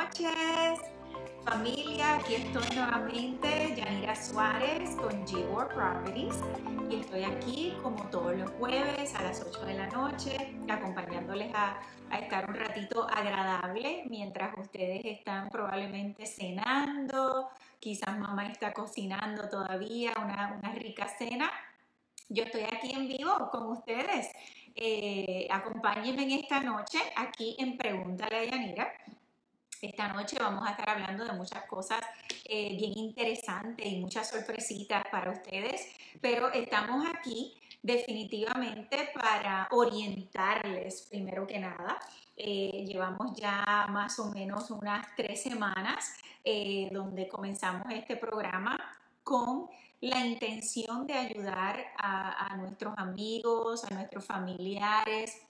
noches, familia. Aquí estoy nuevamente, Yanira Suárez con G-War Properties. Y estoy aquí como todos los jueves a las 8 de la noche, acompañándoles a, estar un ratito agradable mientras ustedes están probablemente cenando. Quizás mamá está cocinando todavía una, una rica cena. Yo estoy aquí en vivo con ustedes. Eh, acompáñenme en esta noche aquí en Pregúntale a Yanira. Esta noche vamos a estar hablando de muchas cosas eh, bien interesantes y muchas sorpresitas para ustedes, pero estamos aquí definitivamente para orientarles primero que nada. Eh, llevamos ya más o menos unas tres semanas eh, donde comenzamos este programa con la intención de ayudar a, a nuestros amigos, a nuestros familiares,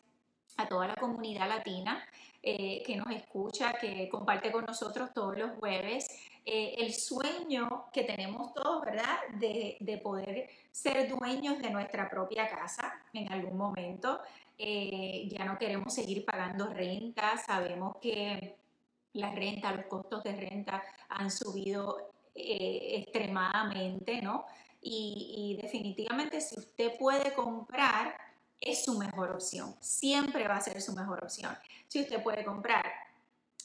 a toda la comunidad latina eh, que nos escucha, que comparte con nosotros todos los jueves, eh, el sueño que tenemos todos, ¿verdad? De, de, poder ser dueños de nuestra propia casa en algún momento. Eh, ya no queremos seguir pagando renta, sabemos que la renta, los costos de renta han subido extremadamente, ¿no? Y definitivamente si usted puede comprar, es su mejor opción. Siempre va a ser su mejor opción. Si usted puede comprar.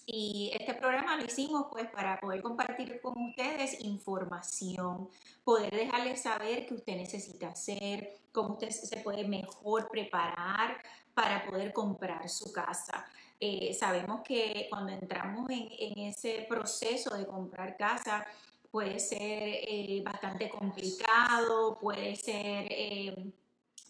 Y este programa lo hicimos pues para poder compartir con ustedes información, poder dejarles saber qué usted necesita hacer, cómo usted se puede mejor preparar para poder comprar su casa. Eh, sabemos que cuando entramos en, ese proceso de comprar casa, puede ser eh, bastante complicado, puede ser eh,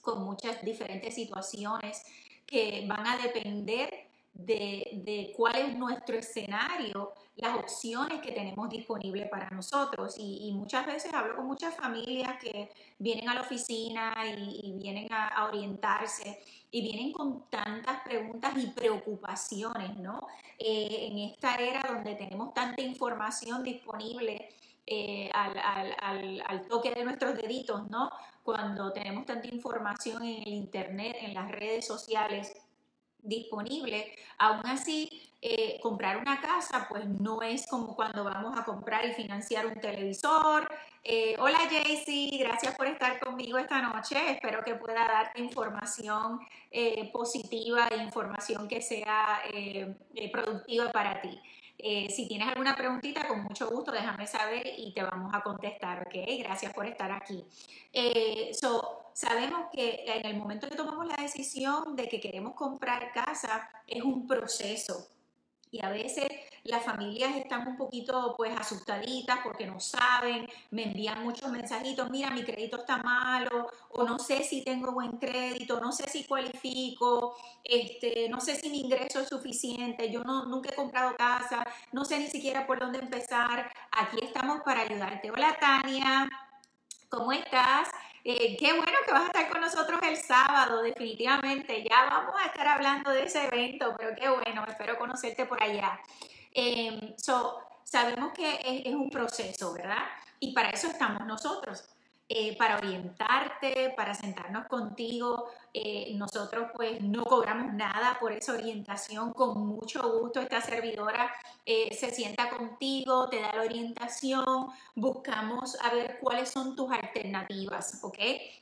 con muchas diferentes situaciones que van a depender de, cuál es nuestro escenario, las opciones que tenemos disponibles para nosotros. Y, muchas veces hablo con muchas familias que vienen a la oficina y, vienen a, orientarse y vienen con tantas preguntas y preocupaciones, ¿no? Eh, en esta era donde tenemos tanta información disponible eh, al, toque de nuestros deditos, ¿no? Cuando tenemos tanta información en el Internet, en las redes sociales disponible, aún así eh, comprar una casa pues no es como cuando vamos a comprar y financiar un televisor. Eh, hola Jaycee, gracias por estar conmigo esta noche. Espero que pueda darte información positiva e información que sea productiva para ti. Eh, si tienes alguna preguntita, con mucho gusto déjame saber y te vamos a contestar, ¿ok? Gracias por estar aquí. Eh, sabemos que en el momento que tomamos la decisión de que queremos comprar casa, es un proceso y a veces las familias están un poquito pues asustaditas porque no saben, me envían muchos mensajitos, mira, mi crédito está malo, o no sé si tengo buen crédito, no sé si cualifico, este, no sé si mi ingreso es suficiente, yo no, nunca he comprado casa, no sé ni siquiera por dónde empezar. Aquí estamos para ayudarte. Hola Tania, ¿cómo estás? Eh, qué bueno que vas a estar con nosotros el sábado, definitivamente. Ya vamos a estar hablando de ese evento, pero qué bueno, espero conocerte por allá. Em, so, sabemos que es, un proceso, ¿verdad? Y para eso estamos nosotros. Eh, para orientarte, para sentarnos contigo. Eh, nosotros pues no cobramos nada por esa orientación, con mucho gusto esta servidora eh, se sienta contigo, te da la orientación, buscamos a ver cuáles son tus alternativas, ¿ok?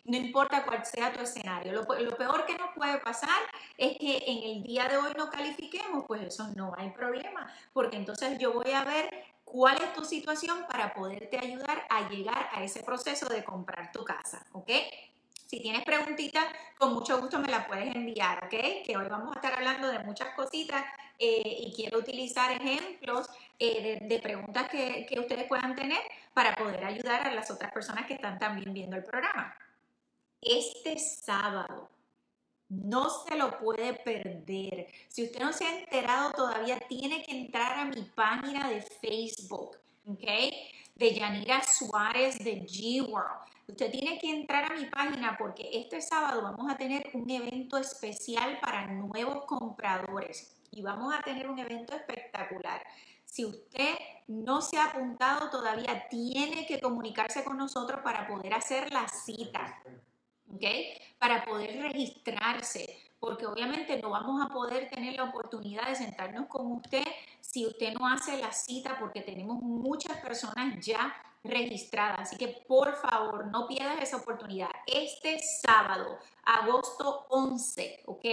No importa cuál sea tu escenario. Lo, lo peor que nos puede pasar es que en el día de hoy no califiquemos, pues eso no hay problema, porque entonces yo voy a ver cuál es tu situación para poderte ayudar a llegar a ese proceso de comprar tu casa, ¿ok? Si tienes preguntitas, con mucho gusto me la puedes enviar, ¿ok? Que hoy vamos a estar hablando de muchas cositas eh, y quiero utilizar ejemplos eh, de, preguntas que, que ustedes puedan tener para poder ayudar a las otras personas que están también viendo el programa. Este sábado no se lo puede perder. Si usted no se ha enterado todavía, tiene que entrar a mi página de Facebook, ¿ok? De Yanira Suárez de G-World. Usted tiene que entrar a mi página porque este sábado vamos a tener un evento especial para nuevos compradores y vamos a tener un evento espectacular. Si usted no se ha apuntado todavía, tiene que comunicarse con nosotros para poder hacer la cita. ¿Ok? Para poder registrarse, porque obviamente no vamos a poder tener la oportunidad de sentarnos con usted si usted no hace la cita porque tenemos muchas personas ya registradas. Así que por favor, no pierdas esa oportunidad. Este sábado, agosto 11, ¿ok?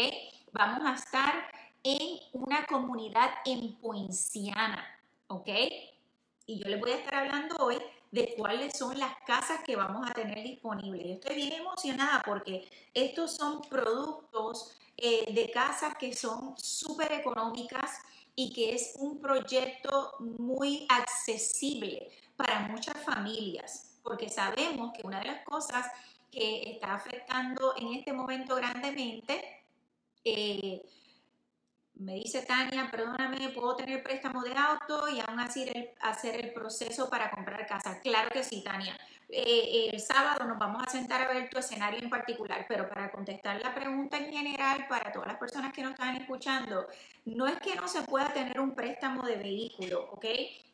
Vamos a estar en una comunidad en Poinciana, ¿ok? Y yo les voy a estar hablando hoy de cuáles son las casas que vamos a tener disponibles. Estoy bien emocionada porque estos son productos eh, de casas que son súper económicas y que es un proyecto muy accesible para muchas familias, porque sabemos que una de las cosas que está afectando en este momento grandemente eh, me dice Tania, perdóname, ¿puedo tener préstamo de auto y aún así hacer el proceso para comprar casa? Claro que sí, Tania. Eh, el sábado nos vamos a sentar a ver tu escenario en particular, pero para contestar la pregunta en general, para todas las personas que nos están escuchando, no es que no se pueda tener un préstamo de vehículo, ¿ok?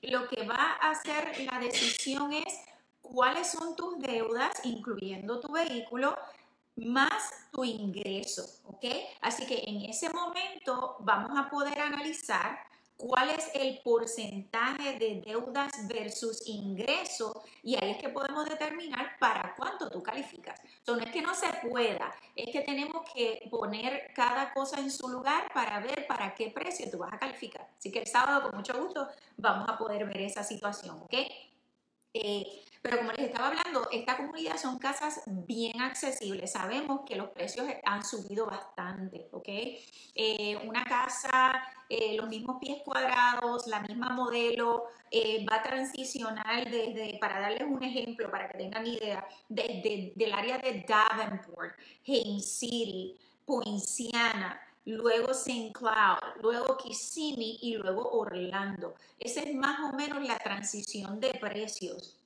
Lo que va a hacer la decisión es cuáles son tus deudas, incluyendo tu vehículo, más tu ingreso, ¿ok? Así que en ese momento vamos a poder analizar cuál es el porcentaje de deudas versus ingreso y ahí es que podemos determinar para cuánto tú calificas. Entonces, no es que no se pueda, es que tenemos que poner cada cosa en su lugar para ver para qué precio tú vas a calificar. Así que el sábado con mucho gusto vamos a poder ver esa situación, ¿ok? Eh, pero como les estaba hablando, esta comunidad son casas bien accesibles. Sabemos que los precios han subido bastante, ¿ok? Eh, una casa, eh, los mismos pies cuadrados, la misma modelo, va a transicionar desde, para darles un ejemplo, para que tengan idea, desde del área de Davenport, Haines City, Poinciana, luego St. Cloud, luego Kissimmee y luego Orlando. Esa es más o menos la transición de precios.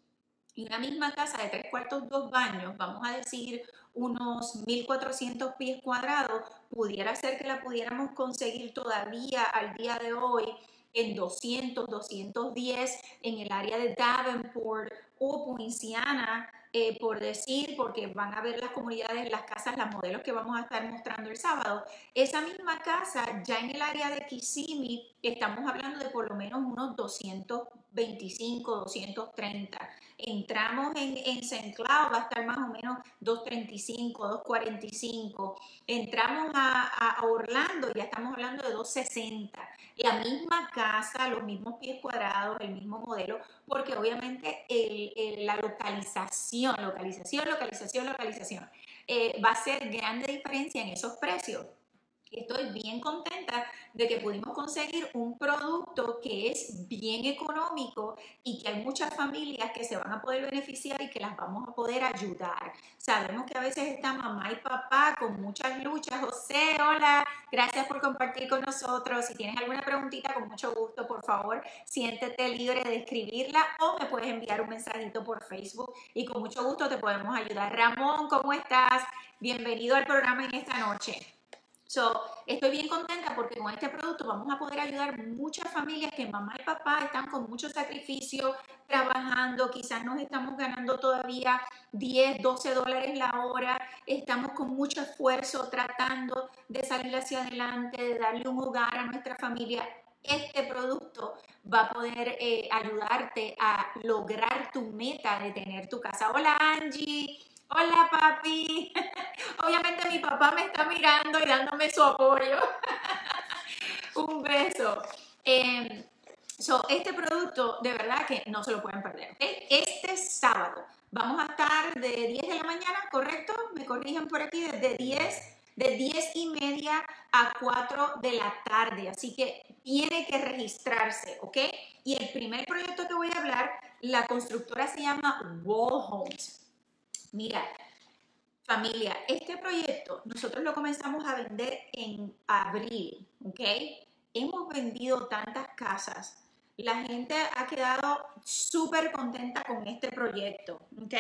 Y una misma casa de tres cuartos, dos baños, vamos a decir unos 1.400 pies cuadrados, pudiera ser que la pudiéramos conseguir todavía al día de hoy en 200, 210 en el área de Davenport o Poinciana eh, por decir, porque van a ver las comunidades, las casas, los modelos que vamos a estar mostrando el sábado. Esa misma casa, ya en el área de Kissimmee, estamos hablando de por lo menos unos 225, 230. Entramos en, en St. Cloud, va a estar más o menos 235, 245. Entramos a, a Orlando, ya estamos hablando de 260 la misma casa, los mismos pies cuadrados, el mismo modelo, porque obviamente la localización, localización, localización, localización, eh, va a ser grande diferencia en esos precios. Estoy bien contenta de que pudimos conseguir un producto que es bien económico y que hay muchas familias que se van a poder beneficiar y que las vamos a poder ayudar. Sabemos que a veces está mamá y papá con muchas luchas. José, hola, gracias por compartir con nosotros. Si tienes alguna preguntita, con mucho gusto, por favor, siéntete libre de escribirla o me puedes enviar un mensajito por Facebook y con mucho gusto te podemos ayudar. Ramón, ¿cómo estás? Bienvenido al programa en esta noche. So, estoy bien contenta porque con este producto vamos a poder ayudar muchas familias que mamá y papá están con mucho sacrificio trabajando, quizás nos estamos ganando todavía 10, 12 dólares la hora, estamos con mucho esfuerzo tratando de salir hacia adelante, de darle un hogar a nuestra familia. Este producto va a poder eh, ayudarte a lograr tu meta de tener tu casa. Hola Angie, Hola papi. Obviamente mi papá me está mirando y dándome su apoyo. Un beso. Em, este producto de verdad que no se lo pueden perder. Este sábado vamos a estar de 10 de la mañana, ¿correcto? Me corrigen por aquí, desde 10, de 10 y media a 4 de la tarde. Así que tiene que registrarse, ¿ok? Y el primer proyecto que voy a hablar, la constructora se llama Wall Homes. Mira, familia, este proyecto nosotros lo comenzamos a vender en abril, ¿ok? Hemos vendido tantas casas. La gente ha quedado súper contenta con este proyecto, ¿ok?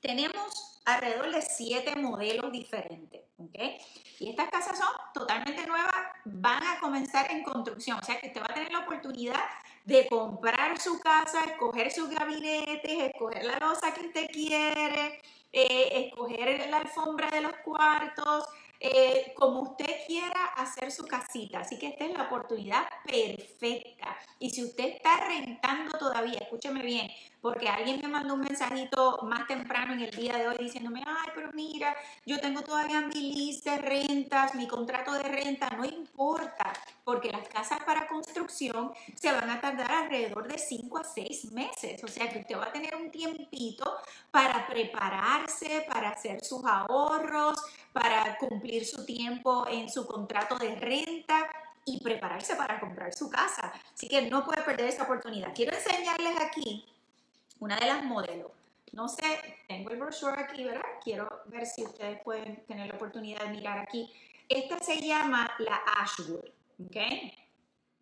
Tenemos alrededor de siete modelos diferentes, ¿ok? Y estas casas son totalmente nuevas, van a comenzar en construcción, o sea que usted va a tener la oportunidad de comprar su casa, escoger sus gabinetes, escoger la losa que usted quiere, eh, escoger la alfombra de los cuartos, eh, como usted quiera hacer su casita. Así que esta es la oportunidad perfecta. Y si usted está rentando todavía, escúcheme bien, porque alguien me mandó un mensajito más temprano en el día de hoy diciéndome, ay, pero mira, yo tengo todavía mi lista de rentas, mi contrato de renta, no importa, porque las casas para construcción se van a tardar alrededor de 5 a 6 meses, o sea que usted va a tener un tiempito para prepararse, para hacer sus ahorros, para cumplir su tiempo en su contrato de renta y prepararse para comprar su casa. Así que no puede perder esa oportunidad. Quiero enseñarles aquí una de las modelos. No sé, tengo el brochure aquí, ¿verdad? Quiero ver si ustedes pueden tener la oportunidad de mirar aquí. Esta se llama la Ashwood, ¿ok?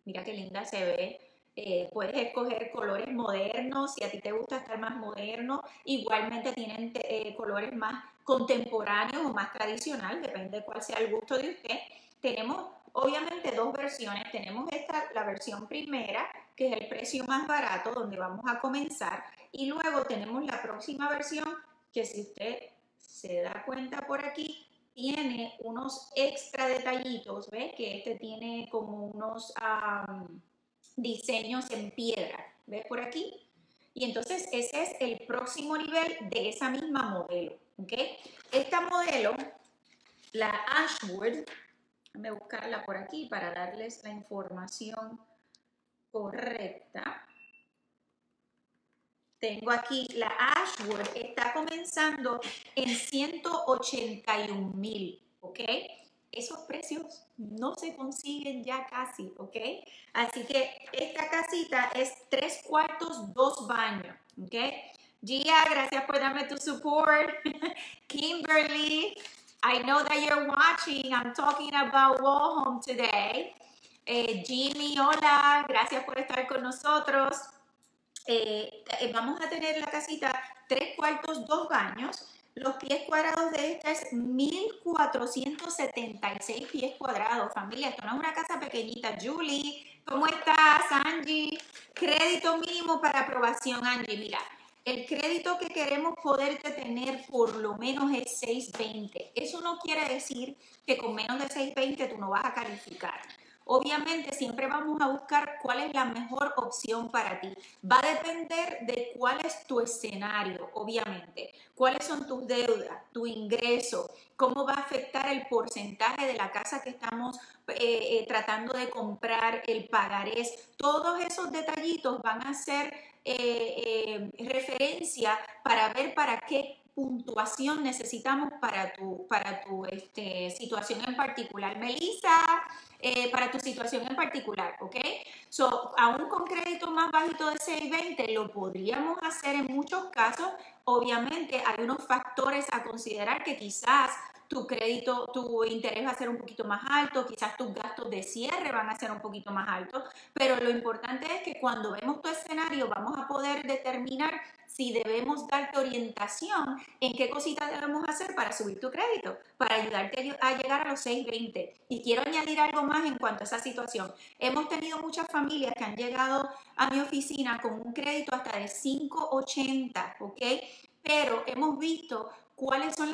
Mira qué linda se ve. Eh, puedes escoger colores modernos, si a ti te gusta estar más moderno. Igualmente tienen eh, colores más contemporáneos o más tradicional, depende de cuál sea el gusto de usted. Tenemos obviamente dos versiones. Tenemos esta, la versión primera, que es el precio más barato, donde vamos a comenzar. Y luego tenemos la próxima versión, que si usted se da cuenta por aquí, tiene unos extra detallitos, ¿ves? Que este tiene como unos diseños en piedra, ¿ves por aquí? Y entonces ese es el próximo nivel de esa misma modelo, ¿ok? Esta modelo, la Ashwood, déjame buscarla por aquí para darles la información correcta. Tengo aquí la Ashwood, está comenzando en 181 mil, ¿ok? Esos precios no se consiguen ya casi, ¿ok? Así que esta casita es tres cuartos, dos baños, ¿ok? Gia, gracias por darme tu support. Kimberly, I know that you're watching. I'm talking about Wall Home today. Eh, Jimmy, hola, gracias por estar con nosotros. Eh, eh, vamos a tener la casita tres cuartos, dos baños. Los pies cuadrados de esta es 1476 pies cuadrados. Familia, esto no es una casa pequeñita. Julie, ¿cómo estás? Angie, crédito mínimo para aprobación, Angie. Mira, el crédito que queremos poder tener por lo menos es 620. Eso no quiere decir que con menos de 620 tú no vas a calificar. Obviamente siempre vamos a buscar cuál es la mejor opción para ti. Va a depender de cuál es tu escenario, obviamente. Cuáles son tus deudas, tu ingreso, cómo va a afectar el porcentaje de la casa que estamos eh, eh, tratando de comprar, el pagarés. Todos esos detallitos van a ser eh, referencia para ver para qué puntuación necesitamos para tu, para tu este, situación en particular. Melissa, eh, para tu situación en particular, ¿ok? So, aún con crédito más bajito de 620 lo podríamos hacer en muchos casos. Obviamente hay unos factores a considerar que quizás tu crédito, tu interés va a ser un poquito más alto, quizás tus gastos de cierre van a ser un poquito más altos, pero lo importante es que cuando vemos tu escenario vamos a poder determinar si debemos darte orientación en qué cositas debemos hacer para subir tu crédito, para ayudarte a llegar a los 620. Y quiero añadir algo más en cuanto a esa situación. Hemos tenido muchas familias que han llegado a mi oficina con un crédito hasta de 580, ¿ok? Pero hemos visto cuáles son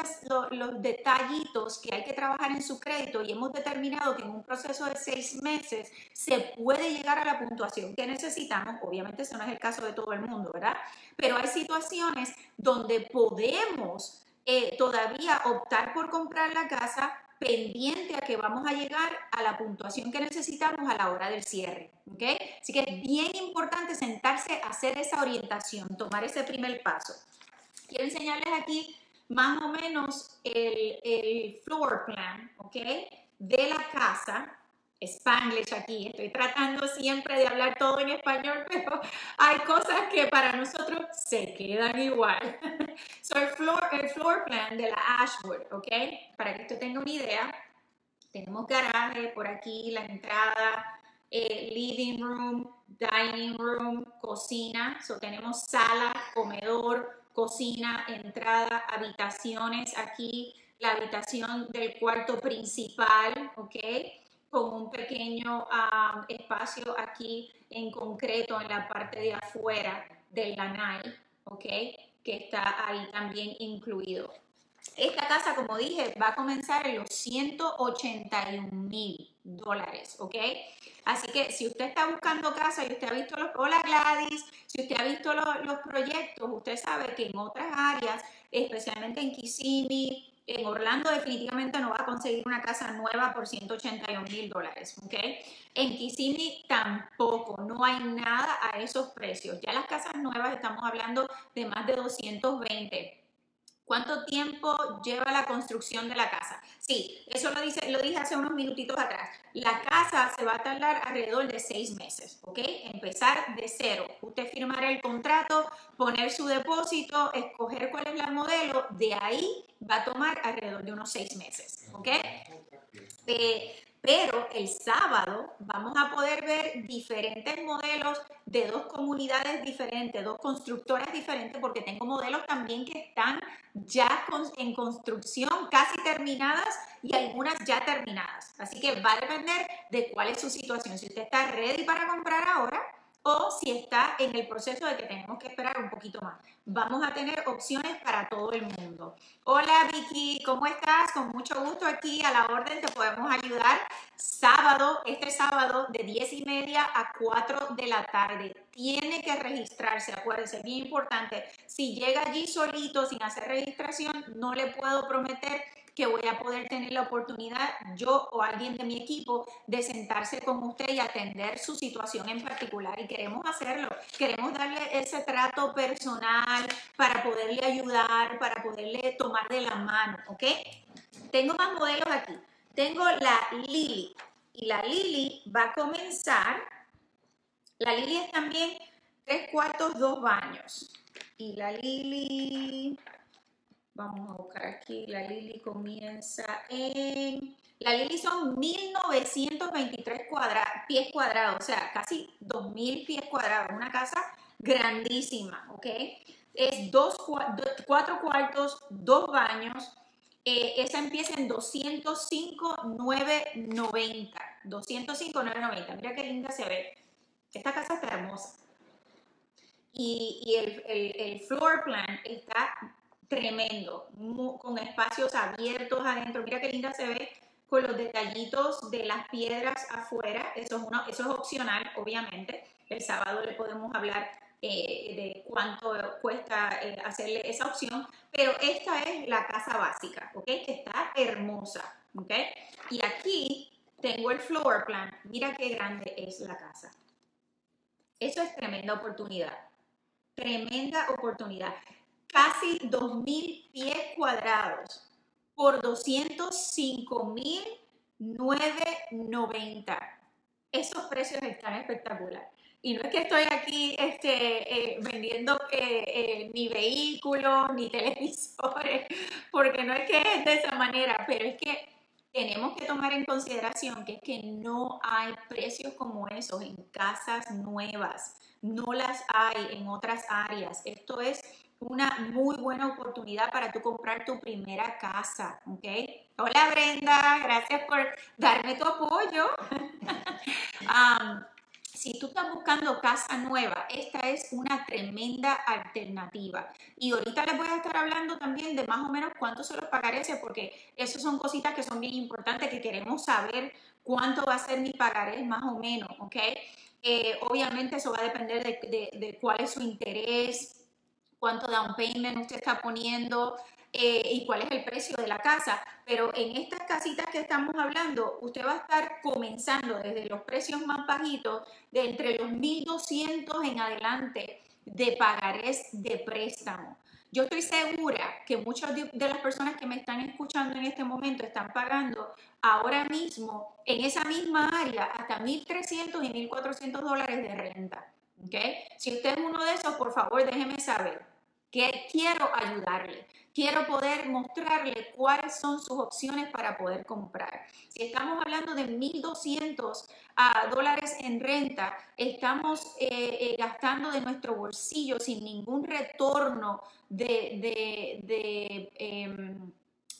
los, detallitos que hay que trabajar en su crédito y hemos determinado que en un proceso de seis meses se puede llegar a la puntuación que necesitamos. Obviamente eso no es el caso de todo el mundo, ¿verdad? Pero hay situaciones donde podemos eh, todavía optar por comprar la casa pendiente a que vamos a llegar a la puntuación que necesitamos a la hora del cierre. ¿ok? Así que es bien importante sentarse a hacer esa orientación, tomar ese primer paso. Quiero enseñarles aquí más o menos el, floor plan, ¿ok? De la casa. Spanglish aquí, estoy tratando siempre de hablar todo en español, pero hay cosas que para nosotros se quedan igual. so, el floor, el floor plan de la Ashwood, ¿ok? Para que usted tenga una idea, tenemos garaje por aquí, la entrada, eh, living room, dining room, cocina, so tenemos sala, comedor, cocina, entrada, habitaciones aquí, la habitación del cuarto principal. Con un pequeño espacio aquí en concreto en la parte de afuera del lanai. Que está ahí también incluido. Esta casa, como dije, va a comenzar en los 181 mil dólares, ¿ok? Así que si usted está buscando casa y usted ha visto los, hola Gladys, si usted ha visto los, proyectos, usted sabe que en otras áreas, especialmente en Kissimmee, en Orlando definitivamente no va a conseguir una casa nueva por 181 mil dólares, ¿ok? En Kissimmee tampoco, no hay nada a esos precios. Ya las casas nuevas estamos hablando de más de 220. ¿Cuánto tiempo lleva la construcción de la casa? Sí, eso lo, dice, lo dije hace unos minutitos atrás. La casa se va a tardar alrededor de seis meses, ¿ok? Empezar de cero. Usted firmar el contrato, poner su depósito, escoger cuál es la modelo, de ahí va a tomar alrededor de unos seis meses, ¿ok? Eh, pero el sábado vamos a poder ver diferentes modelos de dos comunidades diferentes, dos constructoras diferentes, porque tengo modelos también que están ya en construcción, casi terminadas y algunas ya terminadas. Así que va a depender de cuál es su situación. Si usted está ready para comprar ahora, o si está en el proceso de que tenemos que esperar un poquito más. Vamos a tener opciones para todo el mundo. Hola Vicky, ¿cómo estás? Con mucho gusto aquí a la orden te podemos ayudar. Sábado, este sábado de 10 y media a 4 de la tarde. Tiene que registrarse, acuérdese, bien importante. Si llega allí solito sin hacer registración, no le puedo prometer que voy a poder tener la oportunidad, yo o alguien de mi equipo, de sentarse con usted y atender su situación en particular. Y queremos hacerlo. Queremos darle ese trato personal para poderle ayudar, para poderle tomar de la mano, ¿ok? Tengo más modelos aquí. Tengo la Lily. Y la Lily va a comenzar. La Lily es también tres cuartos, dos baños. Y la Lily Vamos a buscar aquí, la Lili comienza en... La Lili son 1923 pies cuadrados, o sea, casi 2000 pies cuadrados, una casa grandísima, ¿ok? Es dos, cuatro cuartos, dos baños, eh, esa empieza en 205,990. 205,990. Mira qué linda se ve. Esta casa está hermosa. Y, el, el, floor plan está tremendo, con espacios abiertos adentro. Mira qué linda se ve con los detallitos de las piedras afuera. Eso es, uno, eso es opcional, obviamente. El sábado le podemos hablar eh, de cuánto cuesta eh, hacerle esa opción, pero esta es la casa básica, ¿ok? Que está hermosa, ¿ok? Y aquí tengo el floor plan. Mira qué grande es la casa. Eso es tremenda oportunidad. Tremenda oportunidad casi 2.000 pies cuadrados por 205.990. Esos precios están espectaculares. Y no es que estoy aquí este, eh, vendiendo eh, ni vehículos ni televisores, porque no es que es de esa manera, pero es que tenemos que tomar en consideración que es que no hay precios como esos en casas nuevas, no las hay en otras áreas. Esto es una muy buena oportunidad para tú comprar tu primera casa, ¿ok? Hola Brenda, gracias por darme tu apoyo. si tú estás buscando casa nueva, esta es una tremenda alternativa. Y ahorita les voy a estar hablando también de más o menos cuánto se los pagaré, porque esas son cositas que son bien importantes, que queremos saber cuánto va a ser mi pagaré más o menos, ¿ok? Eh, obviamente eso va a depender de, de cuál es su interés, cuánto down payment usted está poniendo eh, y cuál es el precio de la casa. Pero en estas casitas que estamos hablando, usted va a estar comenzando desde los precios más bajitos, de entre los 1.200 en adelante de pagarés de préstamo. Yo estoy segura que muchas de, las personas que me están escuchando en este momento están pagando ahora mismo en esa misma área hasta 1.300 y 1.400 dólares de renta. Si usted es uno de esos, por favor déjeme saber que quiero ayudarle. Quiero poder mostrarle cuáles son sus opciones para poder comprar. Si estamos hablando de 1.200 ah, dólares en renta, estamos eh, eh, gastando de nuestro bolsillo sin ningún retorno de, em,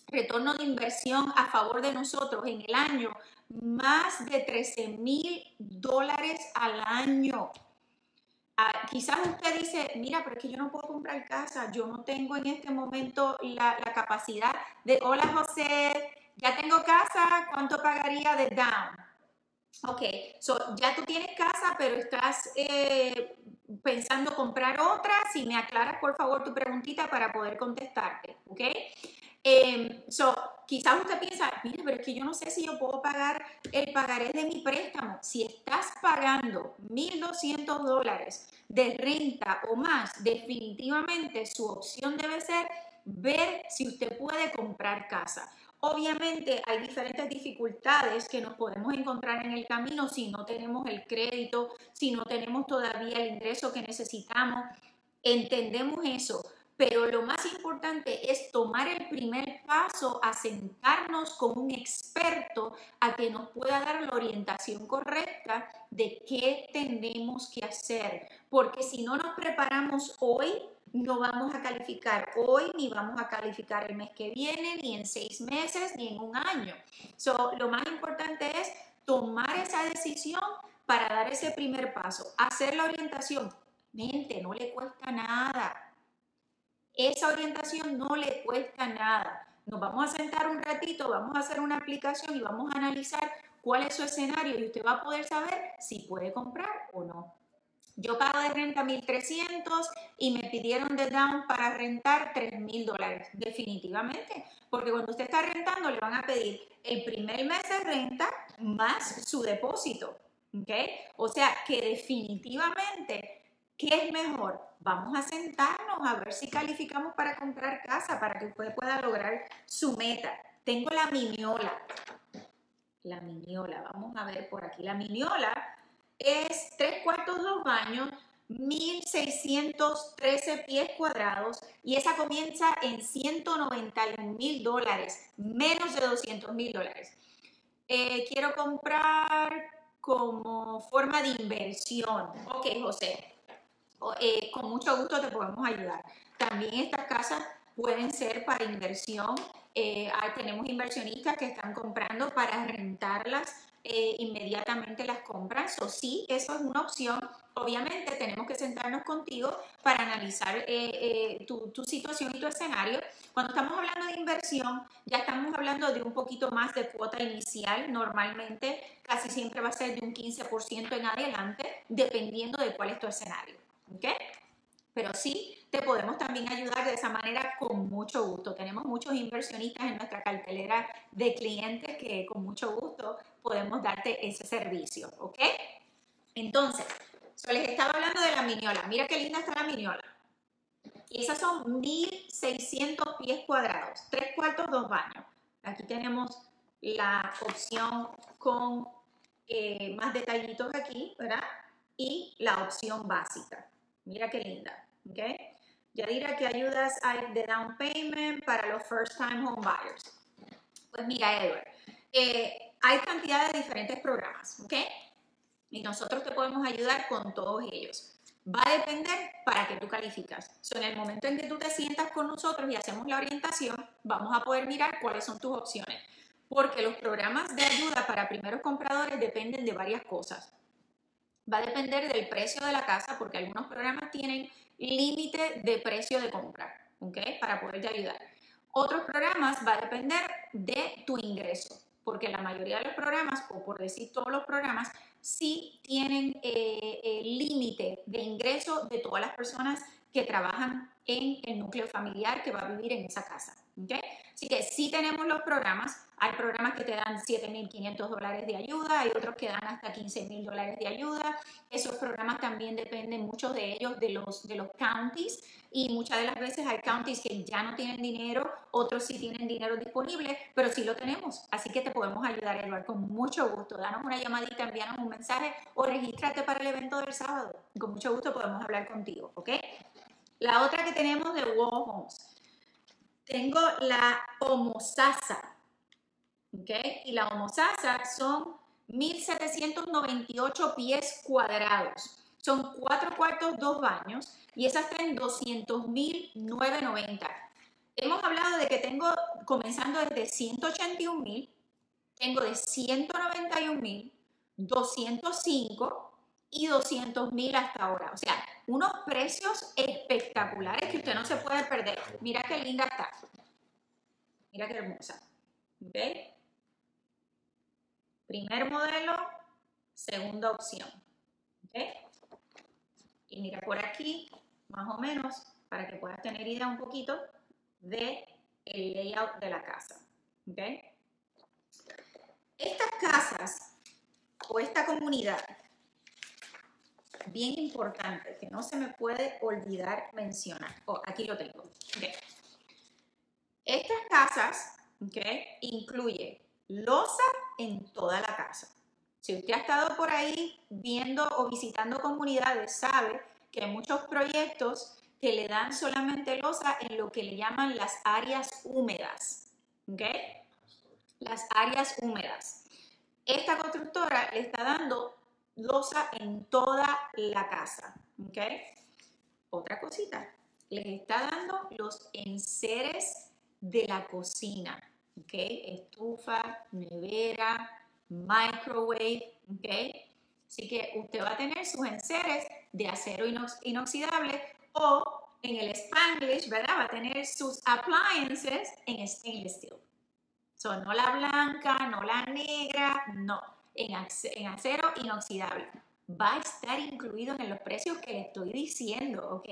retorno de inversión a favor de nosotros en el año, más de 13 mil dólares al año Ah, quizás usted dice, mira, pero es que yo no puedo comprar casa, yo no tengo en este momento la, capacidad de, hola José, ya tengo casa, ¿cuánto pagaría de down? Ok, so ya tú tienes casa, pero estás eh, pensando comprar otra. Si me aclaras, por favor, tu preguntita para poder contestarte, ¿ok? Eh, so, quizás usted piensa, mira, pero es que yo no sé si yo puedo pagar el pagaré de mi préstamo. Si estás pagando 1.200 dólares de renta o más, definitivamente su opción debe ser ver si usted puede comprar casa. Obviamente hay diferentes dificultades que nos podemos encontrar en el camino si no tenemos el crédito, si no tenemos todavía el ingreso que necesitamos. Entendemos eso, pero lo más importante es tomar el primer paso a sentarnos con un experto a que nos pueda dar la orientación correcta de qué tenemos que hacer. Porque si no nos preparamos hoy, no vamos a calificar hoy, ni vamos a calificar el mes que viene, ni en seis meses, ni en un año. So, lo más importante es tomar esa decisión para dar ese primer paso, hacer la orientación. Mente, no le cuesta nada. Esa orientación no le cuesta nada. Nos vamos a sentar un ratito, vamos a hacer una aplicación y vamos a analizar cuál es su escenario y usted va a poder saber si puede comprar o no. Yo pago de renta 1.300 y me pidieron de down para rentar 3.000 dólares, definitivamente. Porque cuando usted está rentando le van a pedir el primer mes de renta más su depósito. ¿Ok? O sea que definitivamente, ¿qué es mejor? Vamos a sentarnos a ver si calificamos para comprar casa, para que usted pueda lograr su meta. Tengo la miniola. La miniola, vamos a ver por aquí. La miniola es tres cuartos, dos baños, 1.613 pies cuadrados y esa comienza en 191 mil dólares, menos de 200 mil dólares. Eh, quiero comprar como forma de inversión. Ok, José, eh, con mucho gusto te podemos ayudar. También estas casas pueden ser para inversión. Eh, tenemos inversionistas que están comprando para rentarlas eh, inmediatamente las compras. O sí, eso es una opción. Obviamente tenemos que sentarnos contigo para analizar eh, eh, tu, tu, situación y tu escenario. Cuando estamos hablando de inversión, ya estamos hablando de un poquito más de cuota inicial. Normalmente casi siempre va a ser de un 15% en adelante, dependiendo de cuál es tu escenario. ¿Ok? Pero sí, te podemos también ayudar de esa manera con mucho gusto. Tenemos muchos inversionistas en nuestra cartelera de clientes que con mucho gusto podemos darte ese servicio, ¿ok? Entonces, yo les estaba hablando de la miniola. Mira qué linda está la miniola. Y esas son 1600 pies cuadrados, tres cuartos, dos baños. Aquí tenemos la opción con eh, más detallitos aquí, ¿verdad? Y la opción básica. Mira qué linda, ¿ok? Ya dirá que ayudas hay de down payment para los first time home buyers. Pues mira, Edward, eh, hay cantidad de diferentes programas, ¿ok? Y nosotros te podemos ayudar con todos ellos. Va a depender para qué tú calificas. So, en el momento en que tú te sientas con nosotros y hacemos la orientación, vamos a poder mirar cuáles son tus opciones. Porque los programas de ayuda para primeros compradores dependen de varias cosas. Va a depender del precio de la casa, porque algunos programas tienen límite de precio de compra, ¿ok? Para poderte ayudar. Otros programas va a depender de tu ingreso, porque la mayoría de los programas, o por decir todos los programas, sí tienen eh, el límite de ingreso de todas las personas que trabajan en el núcleo familiar que va a vivir en esa casa. ¿okay? Así que sí tenemos los programas. Hay programas que te dan 7.500 dólares de ayuda, hay otros que dan hasta 15.000 dólares de ayuda. Esos programas también dependen, muchos de ellos, de los, de los counties y muchas de las veces hay counties que ya no tienen dinero, otros sí tienen dinero disponible, pero sí lo tenemos. Así que te podemos ayudar, Eduardo, con mucho gusto. Danos una llamadita, envíanos un mensaje o regístrate para el evento del sábado. Con mucho gusto podemos hablar contigo, ¿ok? La otra que tenemos de Wall. Tengo la homosasa, ¿ok? Y la homosasa son 1798 pies cuadrados. Son cuatro cuartos, dos baños y esa está en 200.990. Hemos hablado de que tengo, comenzando desde 181.000, tengo de 191.000, 205 y 200.000 hasta ahora. O sea, unos precios espectaculares que usted no se puede perder. Mira qué linda está. Mira qué hermosa. ¿Ok? Primer modelo, segunda opción. ¿Ok? Y mira por aquí, más o menos, para que puedas tener idea un poquito de el layout de la casa. ¿Ok? Estas casas o esta comunidad, bien importante, que no se me puede olvidar mencionar. Oh, aquí lo tengo. Okay. Estas casas, okay, incluye losa en toda la casa. Si usted ha estado por ahí viendo o visitando comunidades, sabe que hay muchos proyectos que le dan solamente losa en lo que le llaman las áreas húmedas. ¿okay? Las áreas húmedas. Esta constructora le está dando losa en toda la casa. ¿okay? Otra cosita, les está dando los enseres de la cocina. ¿Okay? Estufa, nevera, microwave. ¿okay? Así que usted va a tener sus enseres de acero inoxidable o en el Spanglish, ¿verdad? Va a tener sus appliances en stainless steel. So, no la blanca, no la negra, no, en, acero inoxidable. Va a estar incluido en los precios que le estoy diciendo, ¿ok?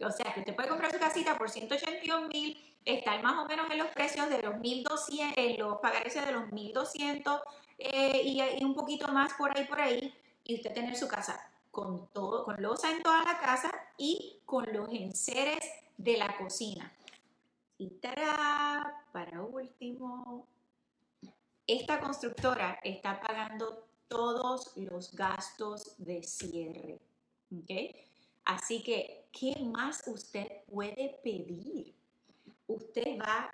O sea, que usted puede comprar su casita por 181 mil, estar más o menos en los precios de los 1200, en los pagares de los 1200 eh, y, un poquito más por ahí, por ahí, y usted tener su casa con todo, con losa en toda la casa y con los enseres de la cocina. Y para último, esta constructora está pagando todos los gastos de cierre. Así que, ¿qué más usted puede pedir?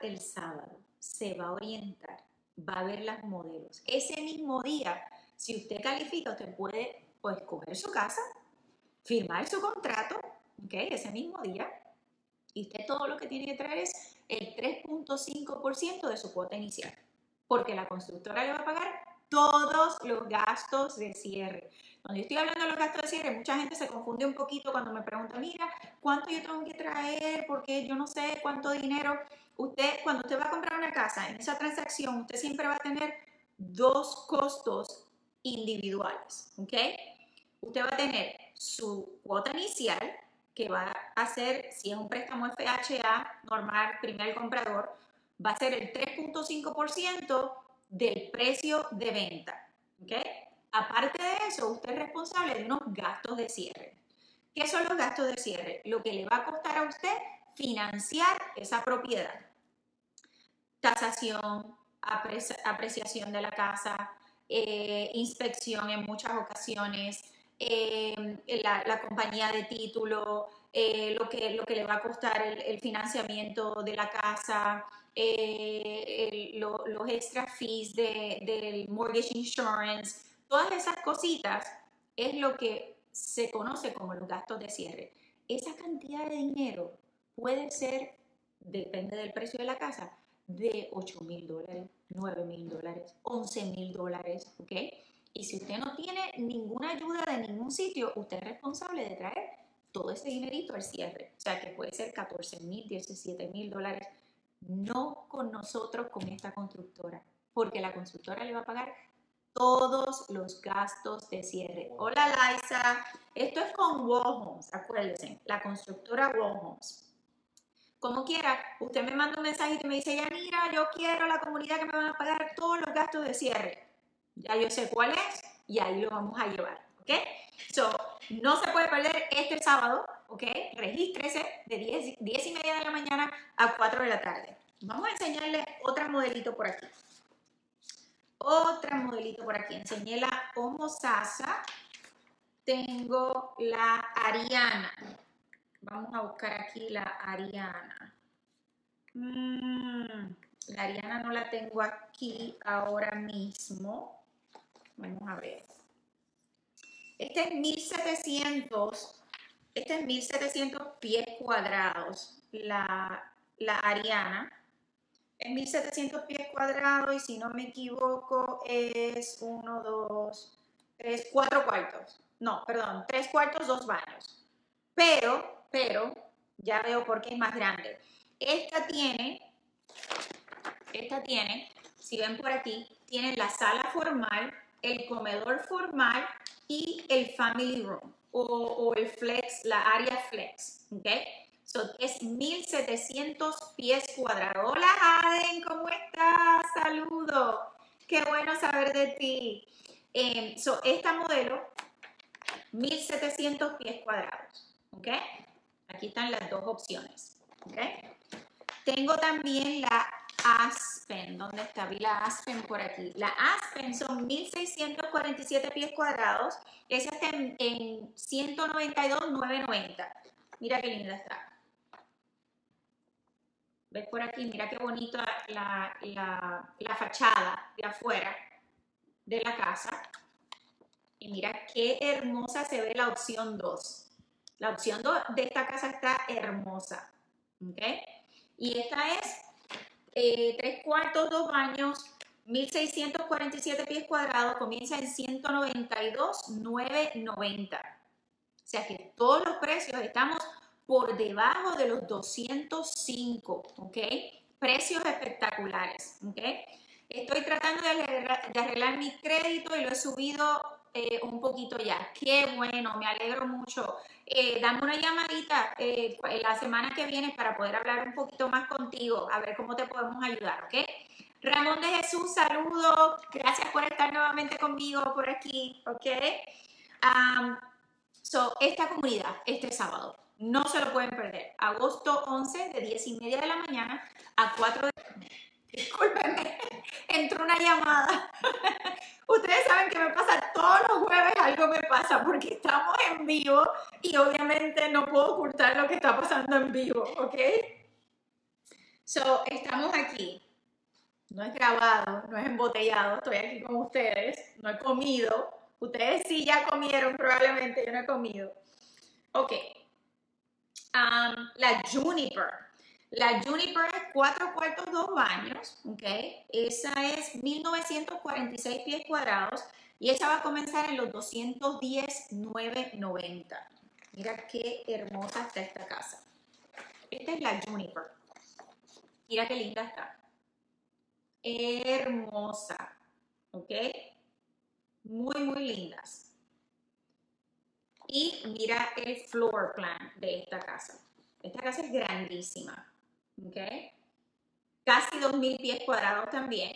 El sábado, se va a orientar, va a ver los modelos. Ese mismo día, si usted califica, usted puede pues coger su casa, firmar su contrato, ¿ok? Ese mismo día, y usted todo lo que tiene que traer es el 3.5% de su cuota inicial, porque la constructora le va a pagar todos los gastos de cierre. Cuando yo estoy hablando de los gastos de cierre, mucha gente se confunde un poquito cuando me pregunta, mira, ¿cuánto yo tengo que traer? Porque yo no sé cuánto dinero. Usted, cuando usted va a comprar una casa, en esa transacción, usted siempre va a tener dos costos individuales, ¿ok? Usted va a tener su cuota inicial, que va a ser, si es un préstamo FHA normal, primer comprador, va a ser el 3.5% del precio de venta, ¿ok? Aparte de eso, usted es responsable de unos gastos de cierre. ¿Qué son los gastos de cierre? Lo que le va a costar a usted financiar esa propiedad. Tasación, apreciación de la casa, eh, inspección en muchas ocasiones, eh, la, compañía de título, eh, lo, que, lo que le va a costar el, financiamiento de la casa, los extra fees del mortgage insurance, todas esas cositas es lo que se conoce como los gastos de cierre. Esa cantidad de dinero puede ser, depende del precio de la casa, de 8 mil dólares, 9 mil dólares, 11 mil dólares, ¿ok? Y si usted no tiene ninguna ayuda de ningún sitio, usted es responsable de traer todo ese dinerito al cierre. O sea, que puede ser 14 mil, 17 mil dólares. No con nosotros, con esta constructora, porque la constructora le va a pagar todos los gastos de cierre. Hola, Liza. Esto es con Wall Homes, acuérdense, la constructora Wall Homes como quiera, usted me manda un mensajito y me dice, ya mira, yo quiero la comunidad que me van a pagar todos los gastos de cierre. Ya yo sé cuál es y ahí lo vamos a llevar, ¿ok? So, no se puede perder este sábado, ¿ok? Regístrese de 10, 10 y media de la mañana a 4 de la tarde. Vamos a enseñarle otro modelito por aquí. Otra modelito por aquí. Enseñé la Homo Sasa. Tengo la Ariana. Vamos a buscar aquí la Ariana. Mm, la Ariana no la tengo aquí ahora mismo. Vamos a ver. Este es 1700, este es 1700 pies cuadrados, la, la Ariana. Es 1700 pies cuadrados y si no me equivoco es 1, 2, 3, 4 cuartos. No, perdón, 3 cuartos, 2 baños Pero, pero, ya veo por qué es más grande. Esta tiene, esta tiene, si ven por aquí, tiene la sala formal, el comedor formal y el family room o, el flex, la área flex, ¿ok? So, es 1700 pies cuadrados. Hola Aden, ¿cómo estás? Saludo. Qué bueno saber de ti. Eh, so, esta modelo, 1700 pies cuadrados, ¿ok? Aquí están las dos opciones, ¿ok? Tengo también la Aspen. ¿Dónde está? Vi la Aspen por aquí. La Aspen son 1647 pies cuadrados. Esa está en, 192,990. Mira qué linda está. ¿Ves por aquí? Mira qué bonita la, la fachada de afuera de la casa. Y mira qué hermosa se ve la opción 2. La opción 2 de esta casa está hermosa. ¿Ok? Y esta es eh, tres cuartos, dos baños, 1647 pies cuadrados, comienza en 192,990. O sea que todos los precios estamos por debajo de los 205, ¿ok? Precios espectaculares, ¿ok? Estoy tratando de arreglar, mi crédito y lo he subido eh, un poquito ya. Qué bueno, me alegro mucho. Eh, dame una llamadita eh, la semana que viene para poder hablar un poquito más contigo, a ver cómo te podemos ayudar, ¿ok? Ramón de Jesús, saludos. Gracias por estar nuevamente conmigo por aquí, ¿ok? so, esta comunidad, este sábado, no se lo pueden perder. Agosto 11, de 10 y media de la mañana a 4 de... Discúlpenme, entró una llamada. Ustedes saben que me pasa todos los jueves, algo me pasa porque estamos en vivo y obviamente no puedo ocultar lo que está pasando en vivo, ¿ok? So, estamos aquí. No es grabado, no es embotellado, estoy aquí con ustedes, no he comido. Ustedes sí ya comieron probablemente, yo no he comido. Ok. La Juniper. La Juniper es 4 cuartos, 2 baños, ¿ok? Esa es 1946 pies cuadrados y esa va a comenzar en los 210,990. Mira qué hermosa está esta casa. Esta es la Juniper. Mira qué linda está. Hermosa, ¿ok? Muy, muy lindas. Y mira el floor plan de esta casa. Esta casa es grandísima. ¿ok? Casi 2.000 pies cuadrados también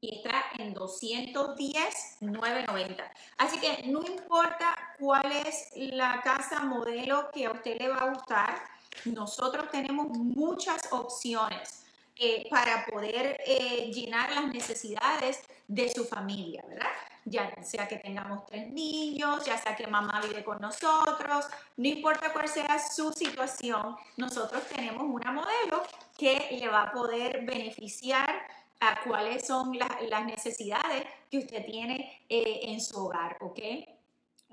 y está en 210,990. Así que no importa cuál es la casa modelo que a usted le va a gustar, nosotros tenemos muchas opciones eh, para poder eh, llenar las necesidades de su familia, ¿verdad? Ya sea que tengamos tres niños, ya sea que mamá vive con nosotros, no importa cuál sea su situación, nosotros tenemos una modelo que le va a poder beneficiar a cuáles son las necesidades que usted tiene eh, en su hogar, ¿ok?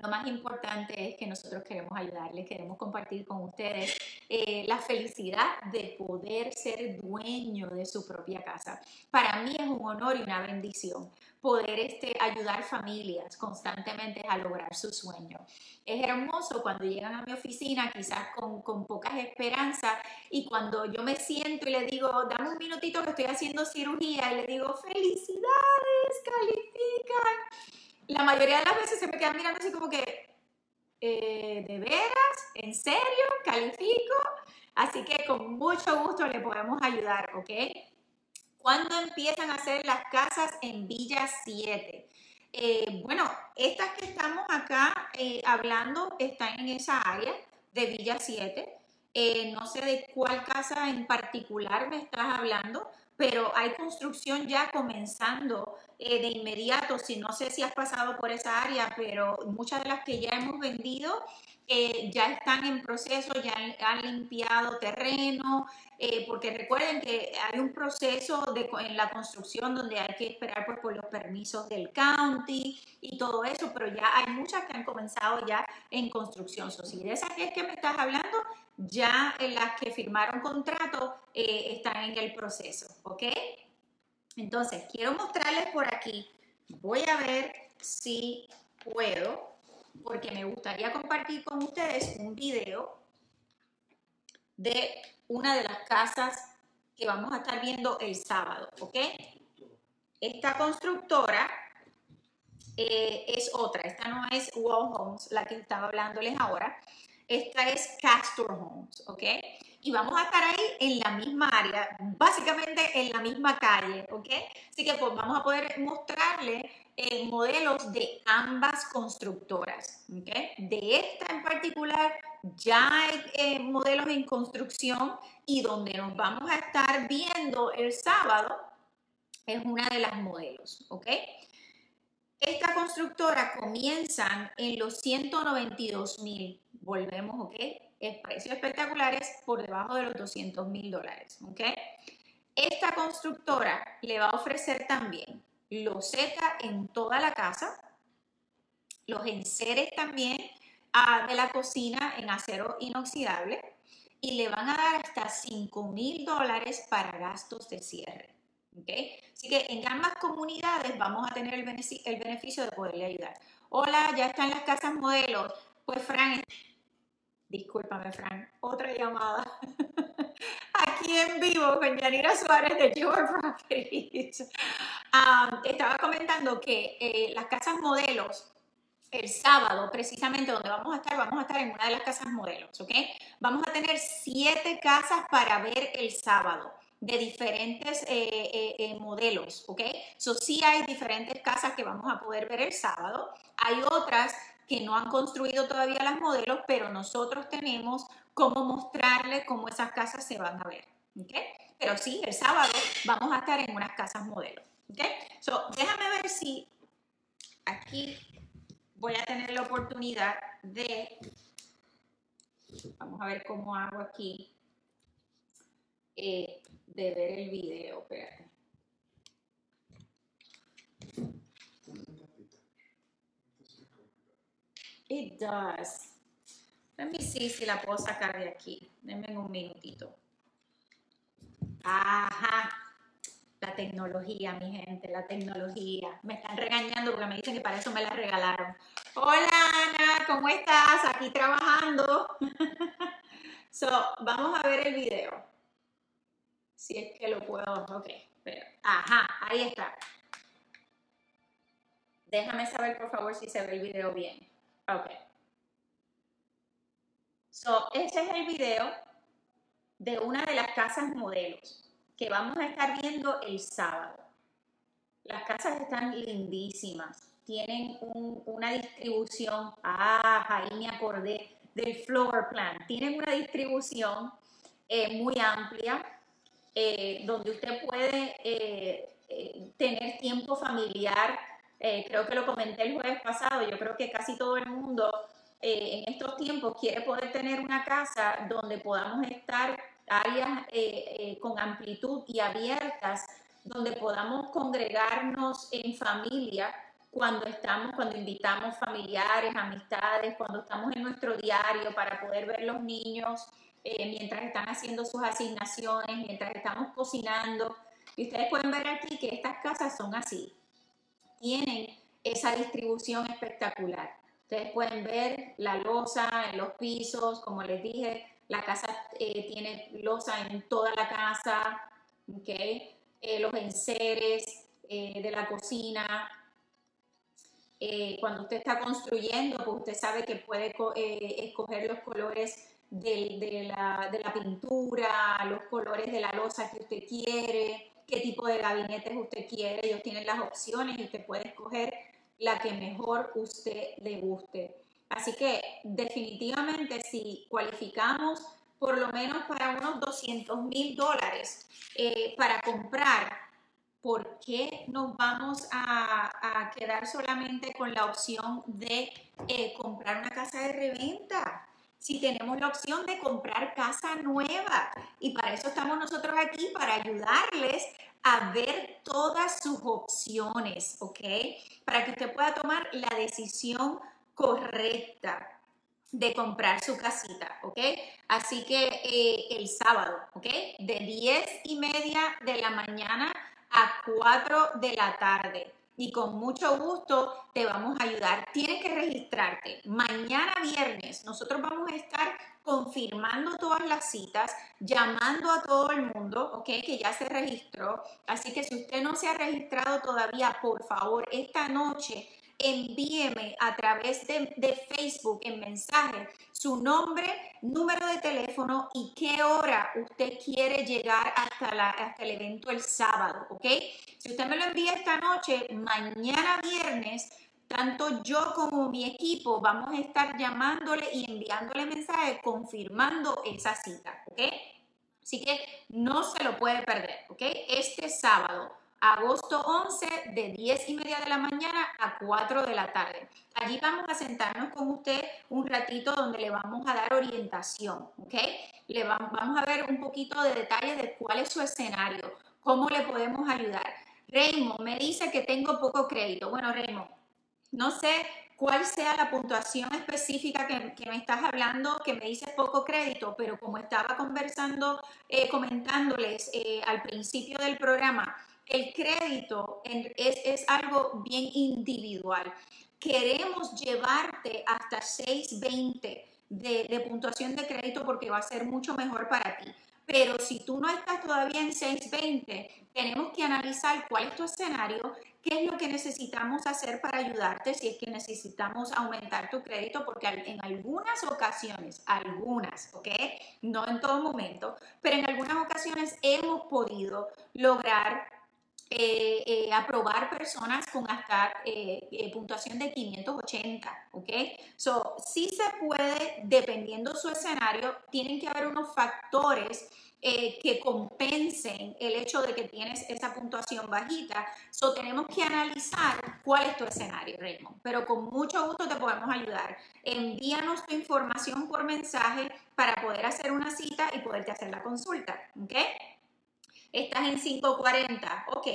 Lo más importante es que nosotros queremos ayudarles, queremos compartir con ustedes eh, la felicidad de poder ser dueño de su propia casa. Para mí es un honor y una bendición poder este, ayudar familias constantemente a lograr su sueño. Es hermoso cuando llegan a mi oficina, quizás con, con pocas esperanzas, y cuando yo me siento y le digo, dame un minutito que estoy haciendo cirugía, y le digo, felicidades, califican la mayoría de las veces se me quedan mirando así como que, eh, ¿de veras? ¿En serio? ¿Califico? Así que con mucho gusto le podemos ayudar, ¿ok? ¿Cuándo empiezan a hacer las casas en Villa 7? Eh, bueno, estas que estamos acá eh, hablando están en esa área de Villa 7. no sé de cuál casa en particular me estás hablando, pero hay construcción ya comenzando eh, de inmediato. Si no sé si has pasado por esa área, pero muchas de las que ya hemos vendido eh, ya están en proceso, ya han, limpiado terreno, eh, porque recuerden que hay un proceso de, en la construcción donde hay que esperar pues, por los permisos del county y todo eso, pero ya hay muchas que han comenzado ya en construcción. So, si de esas que que me estás hablando, ya las que firmaron contrato están en el proceso, ¿ok? Entonces, quiero mostrarles por aquí. Voy a ver si puedo porque me gustaría compartir con ustedes un video de una de las casas que vamos a estar viendo el sábado, ¿ok? Esta constructora eh, es otra, esta no es Wall Homes, la que estaba hablándoles ahora, esta es Castor Homes, ¿ok? Y vamos a estar ahí en la misma área, básicamente en la misma calle, ¿ok? Así que pues vamos a poder mostrarle eh, modelos de ambas constructoras, ¿ok? De esta en particular ya hay eh, modelos en construcción y donde nos vamos a estar viendo el sábado es una de las modelos, ¿ok? Esta constructora comienzan en los 192 mil, volvemos, ¿ok? Es precios espectaculares por debajo de los 200 mil dólares, ¿ok? Esta constructora le va a ofrecer también los seca en toda la casa, los enseres también ah, de la cocina en acero inoxidable y le van a dar hasta 5 mil dólares para gastos de cierre. Así que en ambas comunidades vamos a tener el beneficio, de poderle ayudar. Hola, ya están las casas modelos. Pues Fran, discúlpame Fran, otra llamada. En vivo con Yanira Suárez de Your Properties. Um, estaba comentando que eh, las casas modelos el sábado, precisamente donde vamos a estar, vamos a estar en una de las casas modelos, ¿ok? Vamos a tener siete casas para ver el sábado de diferentes eh, eh, modelos, ¿ok? So, sí hay diferentes casas que vamos a poder ver el sábado. Hay otras que no han construido todavía las modelos, pero nosotros tenemos cómo mostrarle cómo esas casas se van a ver, ¿ok? Pero sí, el sábado vamos a estar en unas casas modelos, ¿ok? So, déjame ver si aquí voy a tener la oportunidad de, vamos a ver cómo hago aquí, eh, de ver el video. Espérate. It does. Let me see si la puedo sacar de aquí. Denme un minutito. Ajá. La tecnología, mi gente, la tecnología. Me están regañando porque me dicen que para eso me la regalaron. Hola Ana, ¿cómo estás? Aquí trabajando. so, vamos a ver el video. Si es que lo puedo, ok, ajá, ahí está. Déjame saber por favor si se ve el video bien. Ok. So, ese es el video de una de las casas modelos que vamos a estar viendo el sábado. Las casas están lindísimas. Tienen una distribución, ah, ahí me acordé del floor plan. Tienen una distribución eh, muy amplia eh, donde usted puede eh, tener tiempo familiar. creo que lo comenté el jueves pasado, yo creo que casi todo el mundo en estos tiempos quiere poder tener una casa donde podamos estar áreas con amplitud y abiertas, donde podamos congregarnos en familia cuando estamos, cuando invitamos familiares, amistades, cuando estamos en nuestro diario para poder ver los niños eh, mientras están haciendo sus asignaciones, mientras estamos cocinando. Y ustedes pueden ver aquí que estas casas son así. Tienen esa distribución espectacular. Ustedes pueden ver la losa en los pisos, como les dije, la casa eh, tiene losa en toda la casa. Eh, los enseres de la cocina. cuando usted está construyendo, pues usted sabe que puede escoger los colores de, la, de, la, pintura, los colores de la losa que usted quiere, qué tipo de gabinetes usted quiere. Ellos tienen las opciones y usted puede escoger la que mejor usted le guste. Así que definitivamente si cualificamos por lo menos para unos 200 mil dólares eh, para comprar, ¿por qué nos vamos a, quedar solamente con la opción de eh, comprar una casa de reventa? si tenemos la opción de comprar casa nueva. Y para eso estamos nosotros aquí, para ayudarles a ver todas sus opciones, ¿ok? Para que usted pueda tomar la decisión correcta de comprar su casita, ¿ok? Así que eh, el sábado, ¿ok? De 10 y media de la mañana a 4 de la tarde. y con mucho gusto te vamos a ayudar. Tienes que registrarte. Mañana viernes nosotros vamos a estar confirmando todas las citas, llamando a todo el mundo, ¿ok? Que ya se registró. Así que si usted no se ha registrado todavía, por favor, esta noche envíeme a través de, Facebook en mensaje su nombre, número de teléfono y qué hora usted quiere llegar hasta, la, hasta el evento el sábado, ¿ok? Si usted me lo envía esta noche, mañana viernes, tanto yo como mi equipo vamos a estar llamándole y enviándole mensajes confirmando esa cita, ¿ok? Así que no se lo puede perder, ¿ok? Este sábado agosto 11 de 10 y media de la mañana a 4 de la tarde. Allí vamos a sentarnos con usted un ratito donde le vamos a dar orientación, ¿ok? Le vamos, a ver un poquito de detalles de cuál es su escenario, cómo le podemos ayudar. Raymond me dice que tengo poco crédito. Bueno, Raymond, no sé cuál sea la puntuación específica que, me estás hablando, que me dices poco crédito, pero como estaba conversando, eh, comentándoles eh, al principio del programa, el crédito es, algo bien individual. Queremos llevarte hasta 620 de, de puntuación de crédito porque va a ser mucho mejor para ti. Pero si tú no estás todavía en 620, tenemos que analizar cuál es tu escenario, qué es lo que necesitamos hacer para ayudarte, si es que necesitamos aumentar tu crédito, porque en algunas ocasiones, algunas, ¿ok? No en todo momento, pero en algunas ocasiones hemos podido lograr eh, eh, aprobar personas con hasta eh, puntuación de 580, ¿ok? So, sí se puede, dependiendo su escenario, tienen que haber unos factores que compensen el hecho de que tienes esa puntuación bajita. So, tenemos que analizar cuál es tu escenario, Raymond. Pero con mucho gusto te podemos ayudar. Envíanos tu información por mensaje para poder hacer una cita y poderte hacer la consulta, ¿ok? Estás en 540, ok,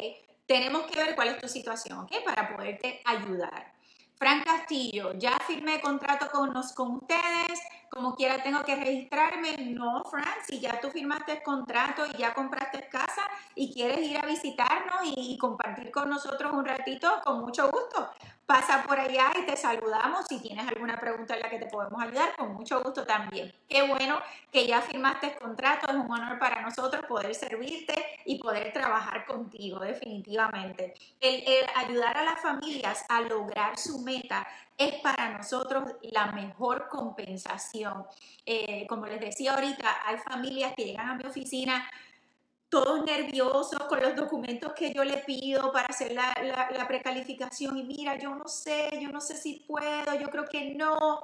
tenemos que ver cuál es tu situación, ok, para poderte ayudar. Fran Castillo, ya firmé contrato con, con ustedes, como quiera tengo que registrarme. No, Fran, si ya tú firmaste el contrato y ya compraste casa y quieres ir a visitarnos y compartir con nosotros un ratito, con mucho gusto pasa por allá y te saludamos. Si tienes alguna pregunta en la que te podemos ayudar, con mucho gusto también. Qué bueno que ya firmaste el contrato, es un honor para nosotros poder servirte y poder trabajar contigo, definitivamente. El, ayudar a las familias a lograr su meta es para nosotros la mejor compensación. Eh, como les decía ahorita, hay familias que llegan a mi oficina todos nerviosos con los documentos que yo le pido para hacer la, la, precalificación y mira, yo no sé, yo no sé si puedo, yo creo que no.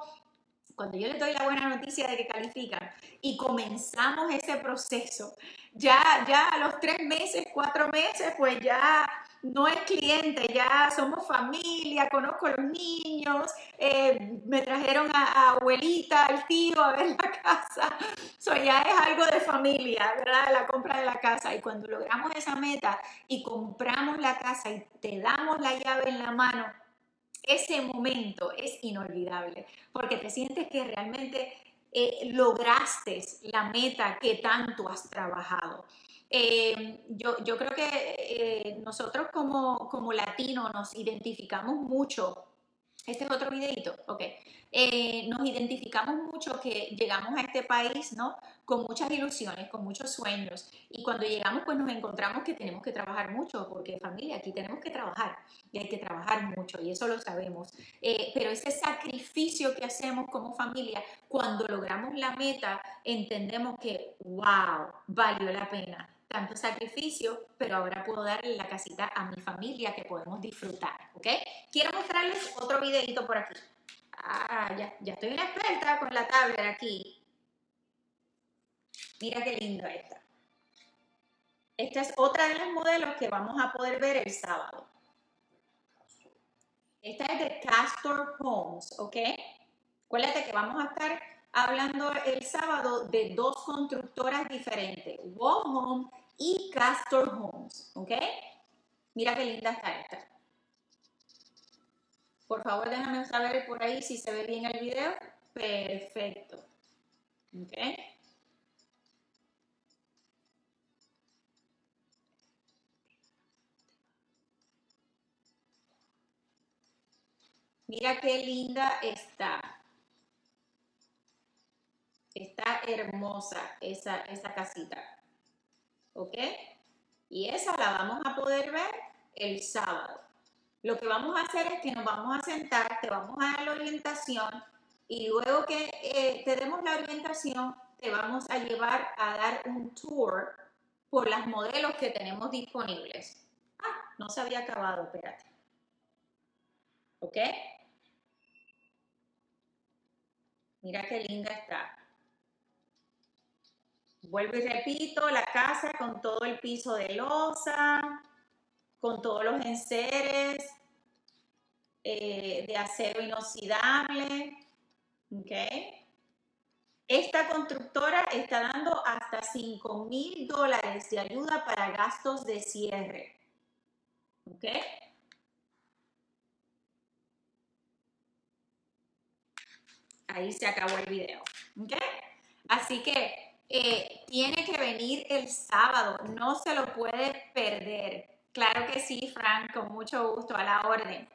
Cuando yo le doy la buena noticia de que califican y comenzamos ese proceso, ya, ya a los tres meses, cuatro meses, pues ya no es cliente, ya somos familia, conozco a los niños, eh, me trajeron a, abuelita, al tío a ver la casa, so ya es algo de familia, ¿verdad? La compra de la casa y cuando logramos esa meta y compramos la casa y te damos la llave en la mano, ese momento es inolvidable porque te sientes que realmente eh, lograste la meta que tanto has trabajado. Eh, yo, yo, creo que eh, nosotros como, como latinos nos identificamos mucho. Este es otro videito, ok. Eh, nos identificamos mucho que llegamos a este país, ¿no? Con muchas ilusiones, con muchos sueños. Y cuando llegamos, pues nos encontramos que tenemos que trabajar mucho, porque familia, aquí tenemos que trabajar y hay que trabajar mucho, y eso lo sabemos. pero ese sacrificio que hacemos como familia, cuando logramos la meta, entendemos que, wow, valió la pena tanto sacrificio, pero ahora puedo darle la casita a mi familia que podemos disfrutar, ¿ok? Quiero mostrarles otro videito por aquí. Ah, ya, ya estoy una experta con la tablet aquí. Mira qué lindo esta. Esta es otra de los modelos que vamos a poder ver el sábado. Esta es de Castor Homes, ¿ok? Acuérdate que vamos a estar hablando el sábado de dos constructoras diferentes, Wall Home y Castor Homes, ¿ok? Mira qué linda está esta. Por favor, déjame saber por ahí si se ve bien el video. Perfecto. ¿Ok? Mira qué linda está. Está hermosa esa, esa casita. ¿Ok? Y esa la vamos a poder ver el sábado. Lo que vamos a hacer es que nos vamos a sentar, te vamos a dar la orientación y luego que eh, te demos la orientación, te vamos a llevar a dar un tour por las modelos que tenemos disponibles. Ah, no se había acabado, espérate. ¿Ok? Mira qué linda está. Vuelvo y repito, la casa con todo el piso de losa, con todos los enseres eh, de acero inoxidable. ¿Ok? Esta constructora está dando hasta 5 mil dólares de ayuda para gastos de cierre. ¿Ok? Ahí se acabó el video. Así que eh, tiene que venir el sábado, no se lo puede perder. Claro que sí, Frank, con mucho gusto, a la orden.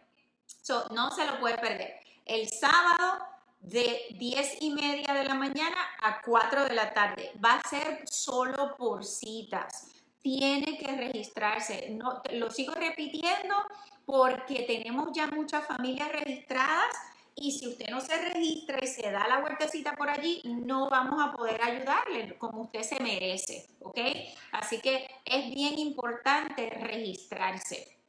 no se lo puede perder. El sábado de 10 y media de la mañana a 4 de la tarde. Va a ser solo por citas. Tiene que registrarse. No, lo sigo repitiendo porque tenemos ya muchas familias registradas y si usted no se registra y se da la vueltecita por allí, no vamos a poder ayudarle como usted se merece, ¿ok? Así que es bien importante registrarse.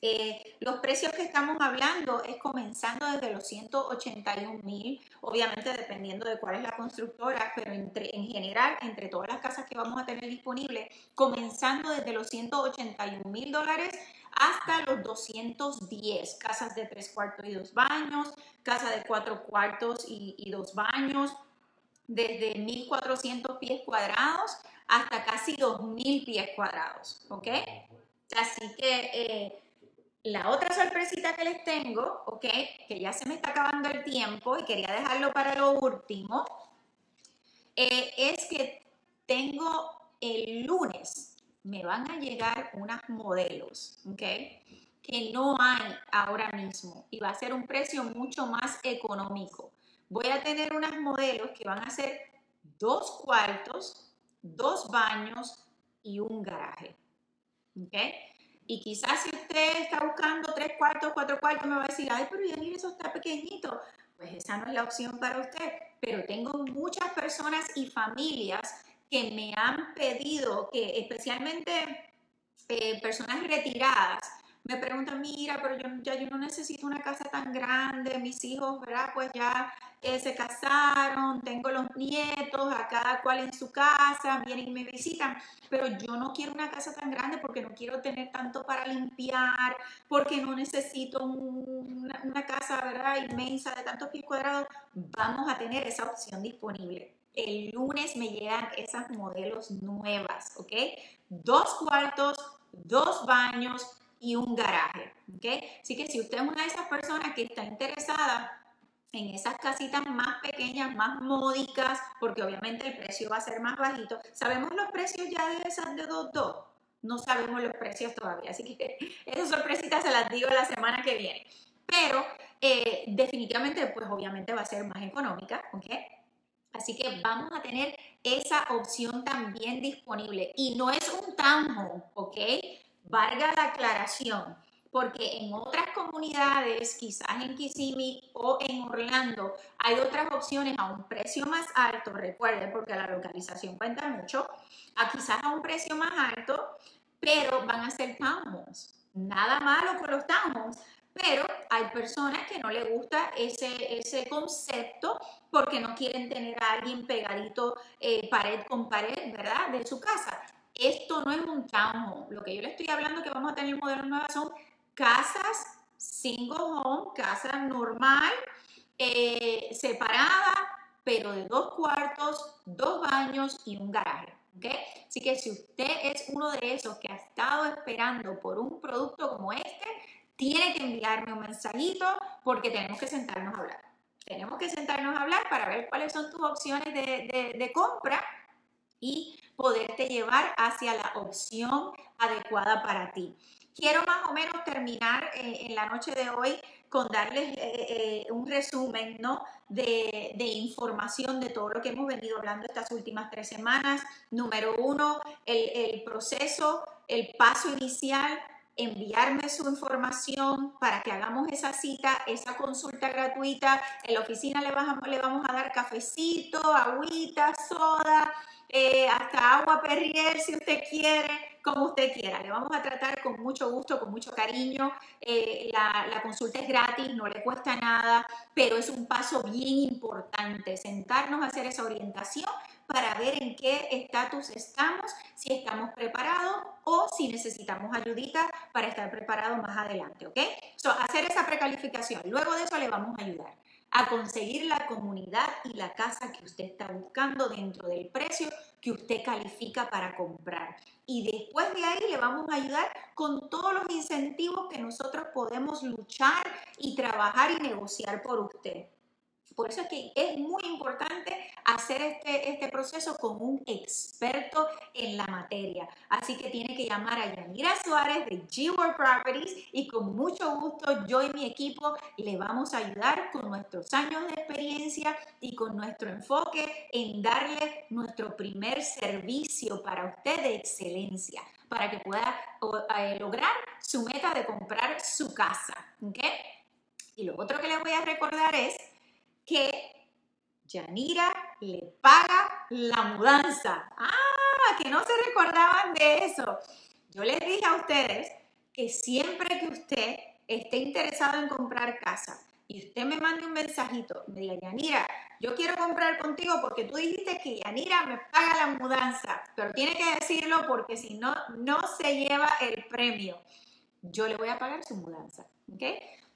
Eh, los precios que estamos hablando es comenzando desde los 181 mil, obviamente dependiendo de cuál es la constructora, pero entre, en general, entre todas las casas que vamos a tener disponibles, comenzando desde los 181 mil dólares hasta los 210 casas de tres cuartos y dos baños, casa de cuatro cuartos y, dos baños, desde 1.400 pies cuadrados hasta casi 2.000 pies cuadrados, ¿ok? Así que eh, la otra sorpresita que les tengo, ¿ok? Que ya se me está acabando el tiempo y quería dejarlo para lo último, eh, es que tengo el lunes me van a llegar unas modelos, ¿ok? Que no hay ahora mismo y va a ser un precio mucho más económico. Voy a tener unas modelos que van a ser dos cuartos, dos baños y un garaje, ¿ok? Y quizás si usted está buscando tres cuartos, cuatro cuartos, me va a decir, ay, pero ya eso está pequeñito. Pues esa no es la opción para usted. Pero tengo muchas personas y familias que me han pedido, que especialmente eh, personas retiradas, me preguntan, mira, pero yo ya yo no necesito una casa tan grande, mis hijos, ¿verdad? Pues ya eh, se casaron, tengo los nietos, a cada cual en su casa, vienen y me visitan, pero yo no quiero una casa tan grande porque no quiero tener tanto para limpiar, porque no necesito una, una casa, ¿verdad? Inmensa de tantos pies cuadrados, vamos a tener esa opción disponible el lunes me llegan esas modelos nuevas, ¿ok? Dos cuartos, dos baños y un garaje, ¿ok? Así que si usted es una de esas personas que está interesada en esas casitas más pequeñas, más módicas, porque obviamente el precio va a ser más bajito, ¿sabemos los precios ya de esas de 2.2? No sabemos los precios todavía, así que esas sorpresitas se las digo la semana que viene. Pero eh, definitivamente, pues obviamente va a ser más económica, ¿ok? Así que vamos a tener esa opción también disponible. Y no es un townhome, ¿ok? Valga la aclaración, porque en otras comunidades, quizás en Kissimmee o en Orlando, hay otras opciones a un precio más alto, recuerden, porque la localización cuenta mucho, a quizás a un precio más alto, pero van a ser townhomes. Nada malo con los townhomes, pero hay personas que no les gusta ese, ese concepto porque no quieren tener a alguien pegadito eh, pared con pared, ¿verdad? De su casa. Esto no es un townhome. Lo que yo le estoy hablando que vamos a tener modelos nuevas son casas single home, casa normal, eh, separada, pero de dos cuartos, dos baños y un garaje. ¿okay? Así que si usted es uno de esos que ha estado esperando por un producto como este, tiene que enviarme un mensajito porque tenemos que sentarnos a hablar. Tenemos que sentarnos a hablar para ver cuáles son tus opciones de, compra y poderte llevar hacia la opción adecuada para ti. Quiero más o menos terminar eh, en la noche de hoy con darles eh, eh, un resumen ¿no? de, información de todo lo que hemos venido hablando estas últimas tres semanas. Número uno, el, el proceso, el paso inicial enviarme su información para que hagamos esa cita, esa consulta gratuita. En la oficina le vamos, le vamos a dar cafecito, agüita, soda, eh, hasta agua perrier si usted quiere, como usted quiera. Le vamos a tratar con mucho gusto, con mucho cariño. Eh, la, consulta es gratis, no le cuesta nada, pero es un paso bien importante, sentarnos a hacer esa orientación para ver en qué estatus estamos, si estamos preparados o si necesitamos ayudita para estar preparados más adelante, ¿ok? So, hacer esa precalificación. Luego de eso le vamos a ayudar a conseguir la comunidad y la casa que usted está buscando dentro del precio que usted califica para comprar. Y después de ahí le vamos a ayudar con todos los incentivos que nosotros podemos luchar y trabajar y negociar por usted. Por eso es que es muy importante hacer este, este proceso con un experto en la materia. Así que tiene que llamar a Yanira Suárez de G-World Properties y con mucho gusto yo y mi equipo le vamos a ayudar con nuestros años de experiencia y con nuestro enfoque en darle nuestro primer servicio para usted de excelencia para que pueda eh, lograr su meta de comprar su casa. ¿okay? Y lo otro que les voy a recordar es que Yanira le paga la mudanza. Ah, que no se recordaban de eso. Yo les dije a ustedes que siempre que usted esté interesado en comprar casa y usted me mande un mensajito, me diga, Yanira, yo quiero comprar contigo porque tú dijiste que Yanira me paga la mudanza, pero tiene que decirlo porque si no, no se lleva el premio. Yo le voy a pagar su mudanza, ¿ok?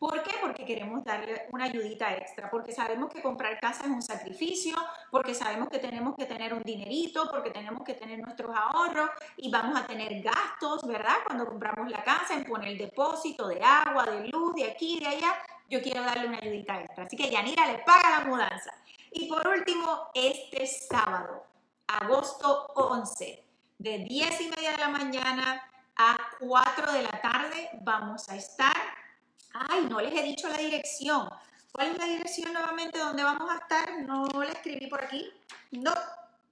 ¿Por qué? Porque queremos darle una ayudita extra, porque sabemos que comprar casa es un sacrificio, porque sabemos que tenemos que tener un dinerito, porque tenemos que tener nuestros ahorros y vamos a tener gastos, ¿verdad? Cuando compramos la casa, en poner el depósito de agua, de luz, de aquí, de allá. Yo quiero darle una ayudita extra. Así que Yanira le paga la mudanza. Y por último, este sábado, agosto 11, de 10 y media de la mañana a 4 de la tarde, vamos a estar Ay, no les he dicho la dirección. ¿Cuál es la dirección nuevamente donde vamos a estar? No la escribí por aquí. No,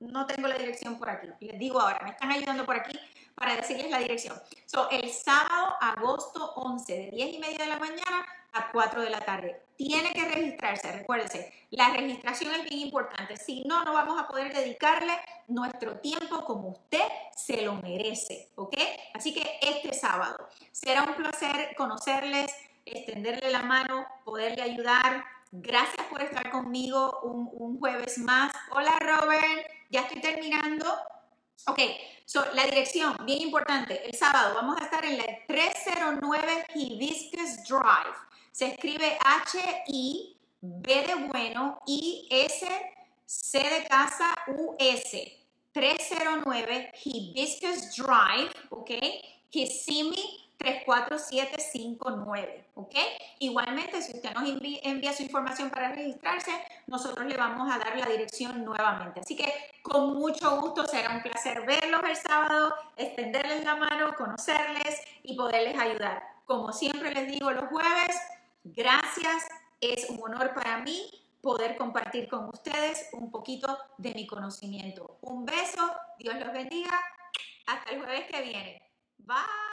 no tengo la dirección por aquí. Les digo ahora, me están ayudando por aquí para decirles la dirección. So, el sábado, agosto 11, de 10 y media de la mañana a 4 de la tarde. Tiene que registrarse, recuérdense, la registración es bien importante. Si no, no vamos a poder dedicarle nuestro tiempo como usted se lo merece, ¿ok? Así que este sábado será un placer conocerles, extenderle la mano, poderle ayudar. Gracias por estar conmigo un, jueves más. Hola Robert, ya estoy terminando. Ok, so, la dirección, bien importante, el sábado vamos a estar en la 309 Hibiscus Drive. Se escribe H-I, B de bueno, I-S, C de casa, U-S. 309 Hibiscus Drive, ok, Kissimmee 34759, ¿ok? Igualmente, si usted nos envía, su información para registrarse, nosotros le vamos a dar la dirección nuevamente. Así que con mucho gusto será un placer verlos el sábado, extenderles la mano, conocerles y poderles ayudar. Como siempre les digo los jueves, gracias, es un honor para mí poder compartir con ustedes un poquito de mi conocimiento. Un beso, Dios los bendiga, hasta el jueves que viene. Bye.